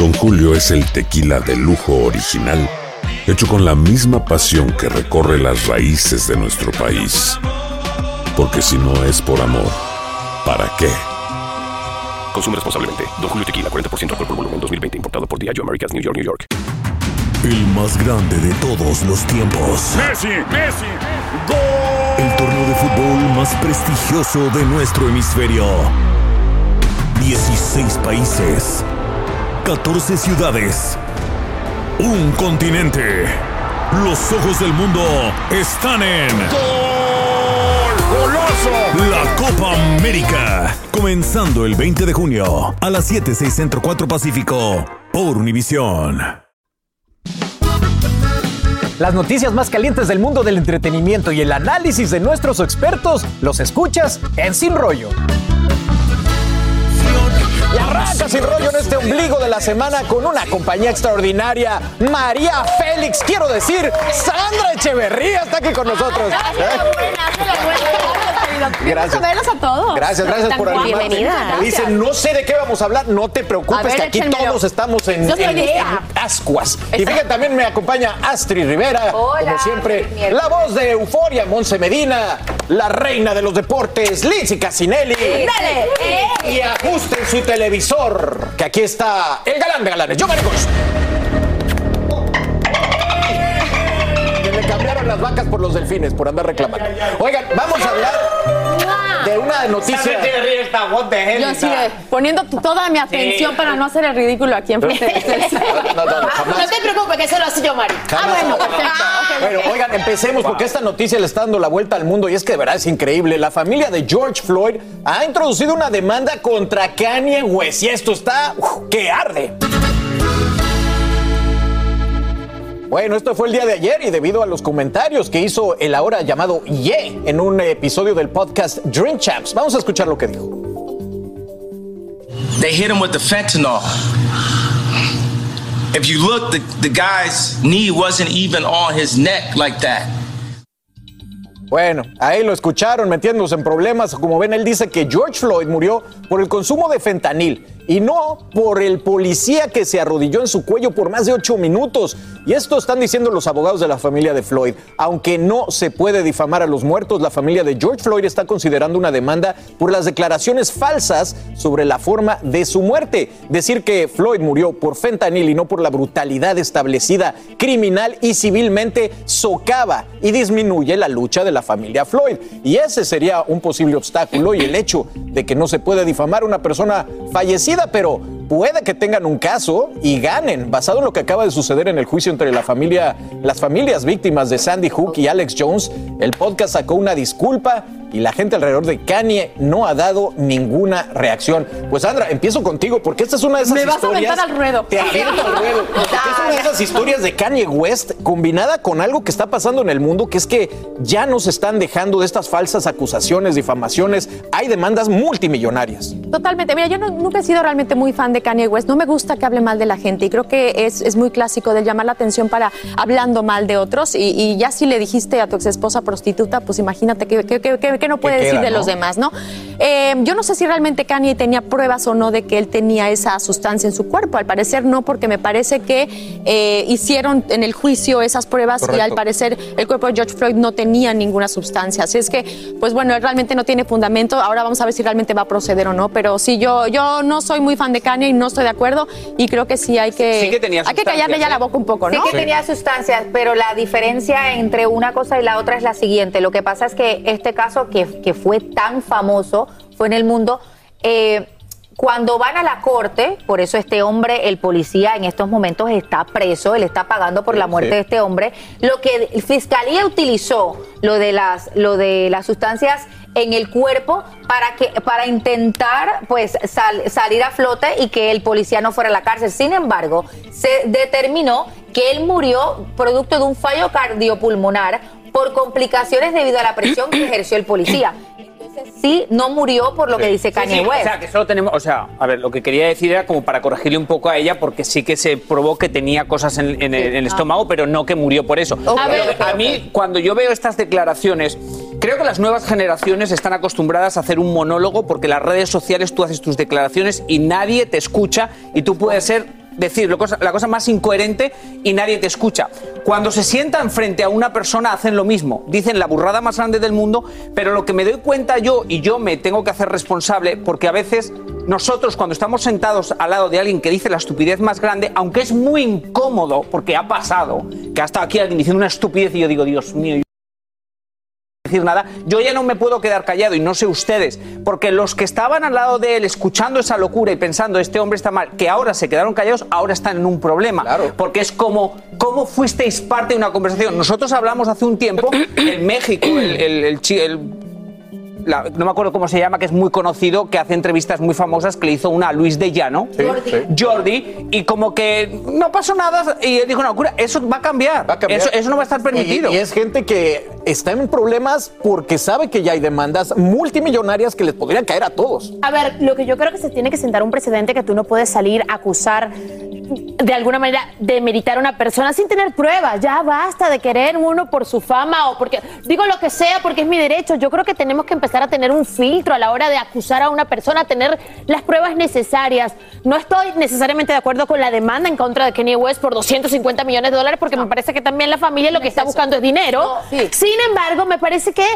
Don Julio es el tequila de lujo original, hecho con la misma pasión que recorre las raíces de nuestro país. Porque si no es por amor, ¿para qué? Consume responsablemente. Don Julio Tequila, 40% alcohol por volumen, 2020. Importado por Diageo Americas, New York, New York. El más grande de todos los tiempos. Messi, Messi, El torneo de fútbol más prestigioso de nuestro hemisferio. 16 países. 14 ciudades. Un continente. Los ojos del mundo están en... goloso. La Copa América. Comenzando el 20 de junio a las 7, 6 Centro 4 Pacífico por Univisión. Las noticias más calientes del mundo del entretenimiento y el análisis de nuestros expertos los escuchas en Sin Rollo. Y arranca Sin Rollo en este ombligo de la semana con una compañía extraordinaria, María Félix, quiero decir, Sandra Echeverría está aquí con nosotros. Gracias. verlos a todos. Gracias, gracias por guapos. animarse. Bienvenida. Me dicen, no sé de qué vamos a hablar, no te preocupes, ver, que aquí échenmelo. todos estamos en, Yo soy en- lista. en ascuas. Y fíjate, también me acompaña Astrid Rivera, Hola, como siempre, feliz la voz de Euforia, Monse Medina, la reina de los deportes, Lindsay Casinelli. Dale. Y ajusten su televisor, que aquí está el galán de galanes, yo Marcos. Que le cambiaron las vacas por los delfines, por andar reclamando. Oigan, vamos a hablar una noticia. Yo sí, de- poniendo toda mi atención para no hacer el ridículo aquí enfrente de ustedes. No, no, no, jamás. No te preocupes, que eso lo hace yo, Mari. Ah, bueno, perfecto. ok, Bueno, oigan, empecemos porque esta noticia le está dando la vuelta al mundo y es que de verdad es increíble. La familia de George Floyd ha introducido una demanda contra Kanye West y esto está uf, que arde. Bueno, esto fue el día de ayer y debido a los comentarios que hizo el ahora llamado Ye en un episodio del podcast Dream Champs, vamos a escuchar lo que dijo. They hit him with the fentanyl. If you look, the, the guy's knee wasn't even on his neck like that. Bueno, ahí lo escucharon metiéndose en problemas. Como ven, él dice que George Floyd murió por el consumo de fentanil y no por el policía que se arrodilló en su cuello por más de ocho minutos. Y esto están diciendo los abogados de la familia de Floyd. Aunque no se puede difamar a los muertos, la familia de George Floyd está considerando una demanda por las declaraciones falsas sobre la forma de su muerte. Decir que Floyd murió por fentanil y no por la brutalidad establecida criminal y civilmente socava y disminuye la lucha de la familia Floyd. Y ese sería un posible obstáculo y el hecho de que no se puede difamar a una persona fallecida, pero puede que tengan un caso y ganen, basado en lo que acaba de suceder en el juicio entre la familia, las familias víctimas de Sandy Hook y Alex Jones. El podcast sacó una disculpa y la gente alrededor de Kanye no ha dado ninguna reacción. Pues Sandra, empiezo contigo porque esta es una de esas Me vas a historias. aventar al ruedo. Te al ruedo. Es una de esas historias de Kanye West combinada con algo que está pasando en el mundo, que es que ya nos están dejando de estas falsas acusaciones, difamaciones. Hay demandas multimillonarias. Totalmente. Mira, yo no- nunca he sido realmente muy fan de Kanye West. No me gusta que hable mal de la gente y creo que es, es muy clásico de llamar la atención para hablando mal de otros. Y, y ya si le dijiste a tu ex esposa prostituta, pues imagínate que, que- que- que- que no puede ¿Qué decir queda, de no? los demás, ¿no? Eh, yo no sé si realmente Kanye tenía pruebas o no de que él tenía esa sustancia en su cuerpo. Al parecer no, porque me parece que eh, hicieron en el juicio esas pruebas y al parecer el cuerpo de George Floyd no tenía ninguna sustancia. Así es que, pues bueno, él realmente no tiene fundamento. Ahora vamos a ver si realmente va a proceder o no. Pero sí, yo, yo no soy muy fan de Kanye y no estoy de acuerdo. Y creo que sí hay que. Sí que tenía hay que callarle ya la ¿eh? boca un poco, Sí ¿no? que tenía sustancias, pero la diferencia entre una cosa y la otra es la siguiente. Lo que pasa es que este caso que, que fue tan famoso, fue en el mundo, eh, cuando van a la corte, por eso este hombre, el policía en estos momentos está preso, él está pagando por la muerte Sí. de este hombre, lo que la fiscalía utilizó, lo de las, lo de las sustancias en el cuerpo para que para intentar pues sal- salir a flote y que el policía no fuera a la cárcel. Sin embargo, se determinó que él murió producto de un fallo cardiopulmonar por complicaciones debido a la presión que ejerció el policía. Entonces, sí, no murió por lo que dice Kanye Sí, sí, West. O sea, que solo tenemos. O sea, a ver, lo que quería decir era como para corregirle un poco a ella, porque sí que se probó que tenía cosas en, en el, en el estómago, pero no que murió por eso. A ver. a mí, cuando yo veo estas declaraciones, creo que las nuevas generaciones están acostumbradas a hacer un monólogo, porque las redes sociales tú haces tus declaraciones y nadie te escucha y tú puedes ser decir la cosa más incoherente y nadie te escucha. Cuando se sientan frente a una persona hacen lo mismo, dicen la burrada más grande del mundo, pero lo que me doy cuenta yo y yo me tengo que hacer responsable porque a veces nosotros cuando estamos sentados al lado de alguien que dice la estupidez más grande, aunque es muy incómodo porque ha pasado, que ha estado aquí alguien diciendo una estupidez y yo digo, Dios mío, decir nada, yo ya no me puedo quedar callado y no sé ustedes, porque los que estaban al lado de él escuchando esa locura y pensando este hombre está mal, que ahora se quedaron callados, ahora están en un problema, porque es como cómo fuisteis parte de una conversación. Nosotros hablamos hace un tiempo en México, el, el- el- la- no me acuerdo cómo se llama, que es muy conocido, que hace entrevistas muy famosas, que le hizo una a Luis de Llano, Jordi. sí. Jordi, y como que no pasó nada, y él dijo, no, cura, eso va a cambiar, cambiar. Eso, eso no va a estar permitido. Y, y es gente que está en problemas porque sabe que ya hay demandas multimillonarias que les podrían caer a todos. A ver, lo que yo creo que se tiene que sentar un precedente que tú no puedes salir a acusar de alguna manera de meritar a una persona sin tener pruebas. Ya basta de querer uno por su fama o porque digo lo que sea porque es mi derecho. Yo creo que tenemos que empezar a tener un filtro a la hora de acusar a una persona, tener las pruebas necesarias. No estoy necesariamente de acuerdo con la demanda en contra de Kanye West por 250 millones de dólares porque me parece que también la familia lo que está buscando es dinero. Sin embargo, me parece que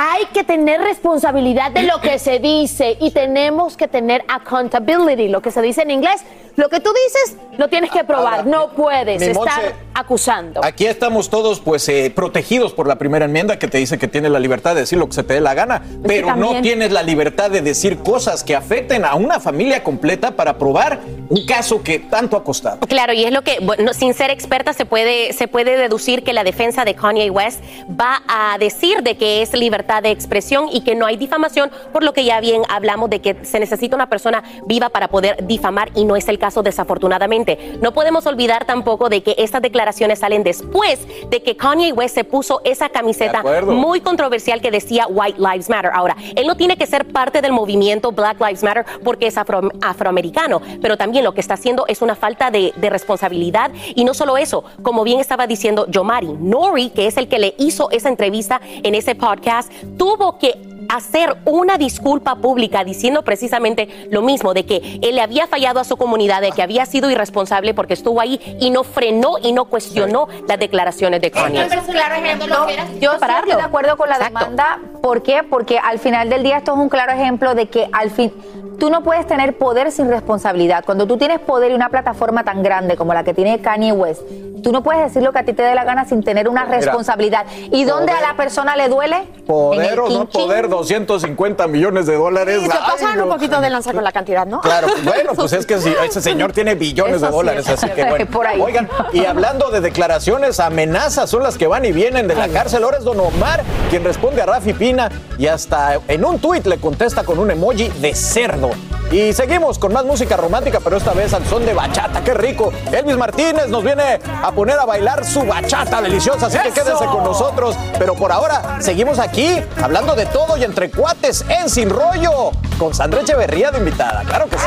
hay que tener responsabilidad de lo que se dice y tenemos que tener accountability, lo que se dice en inglés. Lo que tú dices lo tienes que probar, no puedes estar acusando. Aquí estamos todos pues eh, protegidos por la primera enmienda que te dice que tienes la libertad de decir lo que se te dé la gana, pero no tienes la libertad de decir cosas que afecten a una familia completa para probar un caso que tanto ha costado. Claro, y es lo que, bueno, sin ser experta, se puede, se puede deducir que la defensa de Kanye West va a decir de que es libertad de expresión y que no hay difamación, por lo que ya bien hablamos de que se necesita una persona viva para poder difamar y no es el caso desafortunadamente. No podemos olvidar tampoco de que estas declaraciones salen después de que Kanye West se puso esa camiseta muy controversial que decía White Lives Matter. Ahora, él no tiene que ser parte del movimiento Black Lives Matter porque es afro- afroamericano, pero también lo que está haciendo es una falta de, de responsabilidad. Y no solo eso, como bien estaba diciendo Yomari, Nori, que es el que le hizo esa entrevista en ese podcast, tuvo que hacer una disculpa pública diciendo precisamente lo mismo, de que él le había fallado a su comunidad, de que había sido irresponsable porque estuvo ahí y no frenó y no cuestionó las declaraciones de un claro ejemplo. Yo estoy de acuerdo con la demanda. ¿Por qué? Porque al final del día esto es un claro ejemplo de que al fin tú no puedes tener poder sin responsabilidad. Cuando tú tienes poder y una plataforma tan grande como la que tiene Kanye West, tú no puedes decir lo que a ti te dé la gana sin tener una Mira, responsabilidad. ¿Y dónde a la persona le duele? Poder o no poder, 250 millones de dólares. Se Ay, pasaron un poquito de lanza con la cantidad, ¿no? Claro, bueno, pues es que si- ese señor tiene billones Eso de dólares, así sí. que bueno. Por ahí. Oigan, y hablando de declaraciones, amenazas son las que van y vienen de la cárcel. Ahora es Don Omar quien responde a Rafi Pina y hasta en un tuit le contesta con un emoji de cerdo. Y seguimos con más música romántica, pero esta vez al son de bachata. ¡Qué rico! Elvis Martínez nos viene a poner a bailar su bachata deliciosa, así que quédense con nosotros. Pero por ahora seguimos aquí hablando de todo y entre cuates en Sin Rollo con Sandra Echeverría de invitada. Claro que sí.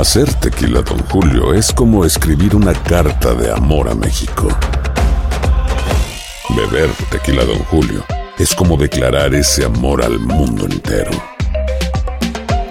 Hacer tequila, Don Julio, es como escribir una carta de amor a México. Beber tequila, Don Julio, es como declarar ese amor al mundo entero.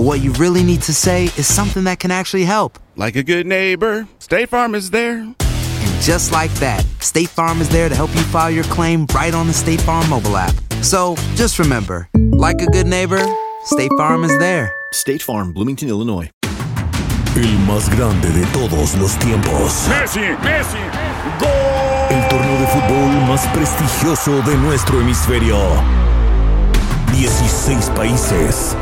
but what you really need to say is something that can actually help. Like a good neighbor, State Farm is there. And Just like that, State Farm is there to help you file your claim right on the State Farm mobile app. So just remember, like a good neighbor, State Farm is there. State Farm, Bloomington, Illinois. El más grande de todos los tiempos. Messi, Messi, gol. El torneo de fútbol más prestigioso de nuestro hemisferio. 16 países.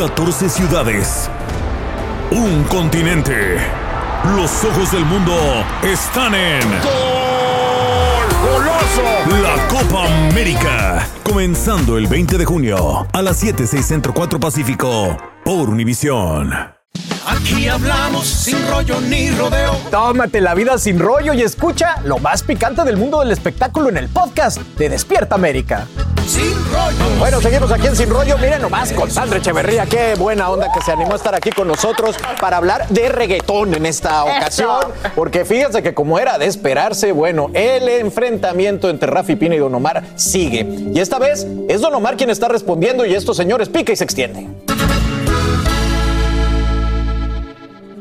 14 ciudades. Un continente. Los ojos del mundo están en. goloso. La Copa América. Comenzando el 20 de junio a las 7, 6 Centro 4 Pacífico. Por Univisión. Aquí hablamos sin rollo ni rodeo. Tómate la vida sin rollo y escucha lo más picante del mundo del espectáculo en el podcast de Despierta América. Sin rollo. Bueno, seguimos aquí en Sin Rollo. Miren nomás con Sandra Echeverría. Qué buena onda que se animó a estar aquí con nosotros para hablar de reggaetón en esta ocasión. Porque fíjense que como era de esperarse, bueno, el enfrentamiento entre Rafi Pina y Don Omar sigue. Y esta vez es Don Omar quien está respondiendo y estos señores pica y se extiende.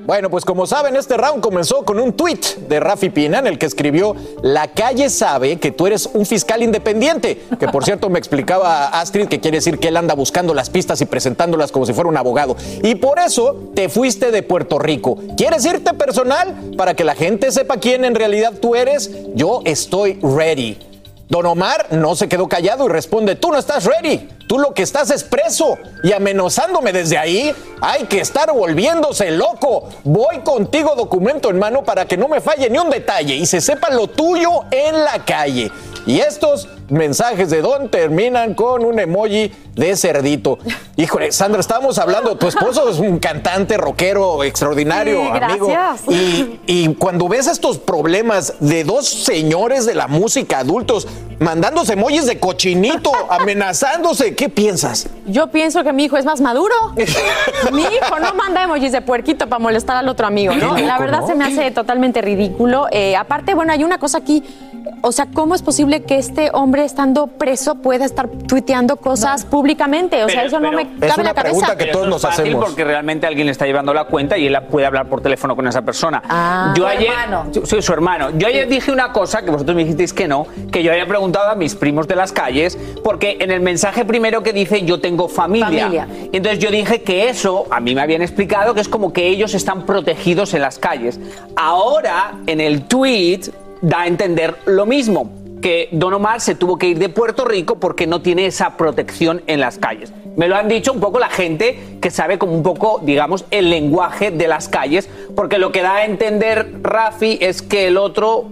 Bueno, pues como saben, este round comenzó con un tweet de Rafi Pina en el que escribió: La calle sabe que tú eres un fiscal independiente. Que por cierto me explicaba Astrid que quiere decir que él anda buscando las pistas y presentándolas como si fuera un abogado. Y por eso te fuiste de Puerto Rico. ¿Quieres irte personal para que la gente sepa quién en realidad tú eres? Yo estoy ready. Don Omar no se quedó callado y responde, tú no estás ready, tú lo que estás es preso y amenazándome desde ahí, hay que estar volviéndose loco. Voy contigo documento en mano para que no me falle ni un detalle y se sepa lo tuyo en la calle. Y estos mensajes de Don terminan con un emoji de cerdito. Híjole, Sandra, estábamos hablando, tu esposo es un cantante rockero extraordinario, Sí, amigo. y cuando ves estos problemas de dos señores de la música adultos mandándose emojis de cochinito, amenazándose, ¿qué piensas? Yo pienso que mi hijo es más maduro. mi hijo no manda emojis de puerquito para molestar al otro amigo, ¿no? La verdad ¿no? se me hace totalmente ridículo. Eh, aparte, bueno, hay una cosa aquí. O sea, ¿cómo es posible que este hombre estando preso pueda estar tuiteando cosas públicamente? O sea, Pero- eso no me cabe en la cabeza. Pero eso es fácil Porque realmente alguien le está llevando la cuenta y él puede hablar por teléfono con esa persona. Ah. yo Su ayer, hermano. Sí, su hermano. Yo ayer dije una cosa que vosotros me dijisteis que no, que yo había preguntado a mis primos de las calles, porque en el mensaje primero que dice yo tengo familia. Familia. Y entonces yo dije que eso, a mí me habían explicado que es como que ellos están protegidos en las calles. Ahora, en el tweet, da a entender lo mismo, que Don Omar se tuvo que ir de Puerto Rico porque no tiene esa protección en las calles. Me lo han dicho un poco la gente que sabe como un poco, digamos, el lenguaje de las calles, porque lo que da a entender Rafi es que el otro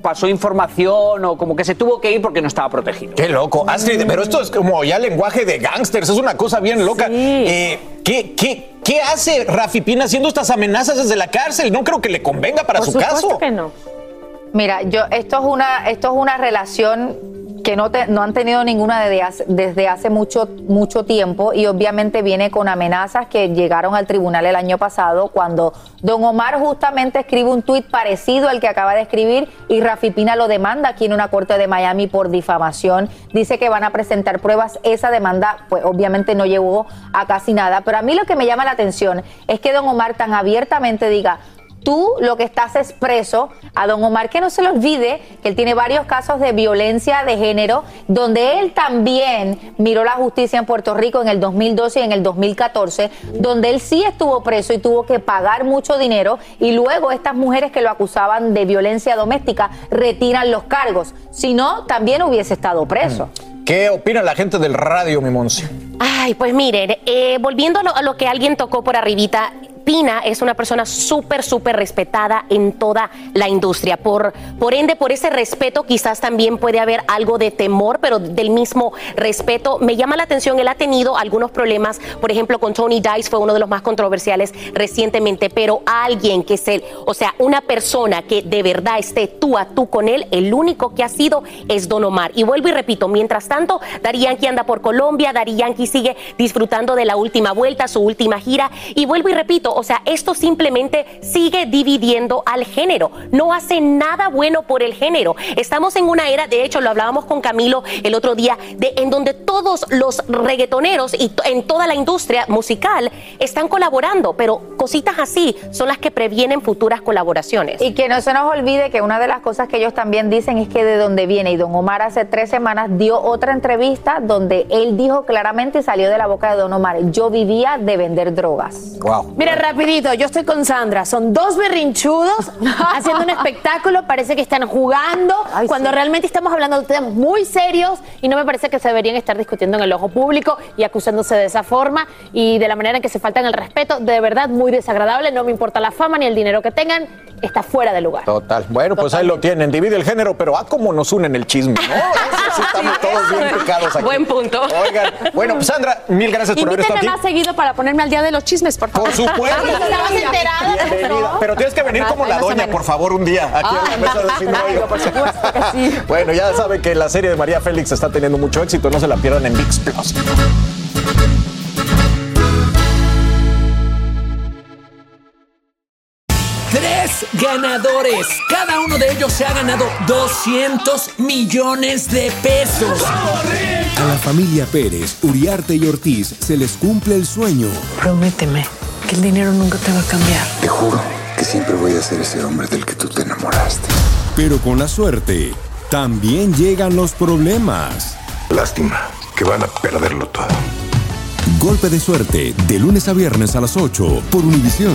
pasó información o como que se tuvo que ir porque no estaba protegido. Qué loco. Astrid, pero esto es como ya lenguaje de gángsters, es una cosa bien loca. Eh, ¿qué, qué, qué hace Rafi Pina haciendo estas amenazas desde la cárcel? No creo que le convenga para Por su caso. que no. Mira, yo esto es una esto es una relación que no, te- no han tenido ninguna desde hace, desde hace mucho mucho tiempo y obviamente viene con amenazas que llegaron al tribunal el año pasado cuando Don Omar justamente escribe un tuit parecido al que acaba de escribir y Rafi Pina lo demanda aquí en una corte de Miami por difamación. Dice que van a presentar pruebas. Esa demanda pues obviamente no llegó a casi nada, pero a mí lo que me llama la atención es que Don Omar tan abiertamente diga Tú lo que estás es preso a don Omar, que no se le olvide que él tiene varios casos de violencia de género, donde él también miró la justicia en Puerto Rico en el 2012 y en el 2014, donde él sí estuvo preso y tuvo que pagar mucho dinero y luego estas mujeres que lo acusaban de violencia doméstica retiran los cargos. Si no, también hubiese estado preso. ¿Qué opina la gente del radio, mi Monse? Ay, pues miren, eh, volviendo a lo, a lo que alguien tocó por arribita, Pina es una persona súper, súper respetada en toda la industria. Por, por ende, por ese respeto quizás también puede haber algo de temor, pero del mismo respeto. Me llama la atención, él ha tenido algunos problemas, por ejemplo, con Tony Dice fue uno de los más controversiales recientemente, pero alguien que es él, o sea, una persona que de verdad esté tú a tú con él, el único que ha sido es Don Omar. Y vuelvo y repito, mientras tanto, Daddy Yankee anda por Colombia, Daddy Yankee sigue disfrutando de la última vuelta, su última gira. Y vuelvo y repito, O sea, esto simplemente sigue dividiendo al género. No hace nada bueno por el género. Estamos en una era, de hecho, lo hablábamos con Camilo el otro día, de, en donde todos los reggaetoneros y en toda la industria musical están colaborando, pero cositas así son las que previenen futuras colaboraciones. Y que no se nos olvide que una de las cosas que ellos también dicen es que de dónde viene. Y don Omar hace tres semanas dio otra entrevista donde él dijo claramente y salió de la boca de don Omar, yo vivía de vender drogas. Wow. Mira, rapidito, yo estoy con Sandra. Son dos berrinchudos haciendo un espectáculo. Parece que están jugando cuando realmente estamos hablando de temas muy serios y no me parece que se deberían estar discutiendo en el ojo público y acusándose de esa forma y de la manera en que se faltan el respeto. De verdad, muy desagradable. No me importa la fama ni el dinero que tengan. Está fuera de lugar. Total. Bueno, pues ahí lo tienen. Divide el género, pero a cómo nos unen el chisme, ¿no? Eso sí, estamos todos bien picados aquí. Buen punto. Oigan, bueno, pues Sandra, mil gracias por haber estado aquí. más seguido para ponerme al día de los chismes, por favor. Por supuesto. ¿Estabas enterada? Bienvenida. Pero tienes que venir como la doña, por favor, un día aquí en la mesa de Sin Rollo. Por supuesto que sí. Bueno, ya saben que la serie de María Félix está teniendo mucho éxito. No se la pierdan en VIX Plus. Tres ganadores. Cada uno de ellos se ha ganado 200 millones de pesos. A la familia Pérez, Uriarte y Ortiz se les cumple el sueño. Prométeme que el dinero nunca te va a cambiar. Te juro que siempre voy a ser ese hombre del que tú te enamoraste. Pero con la suerte, también llegan los problemas. Lástima que van a perderlo todo. Golpe de suerte, de lunes a viernes a las 8 por Univisión.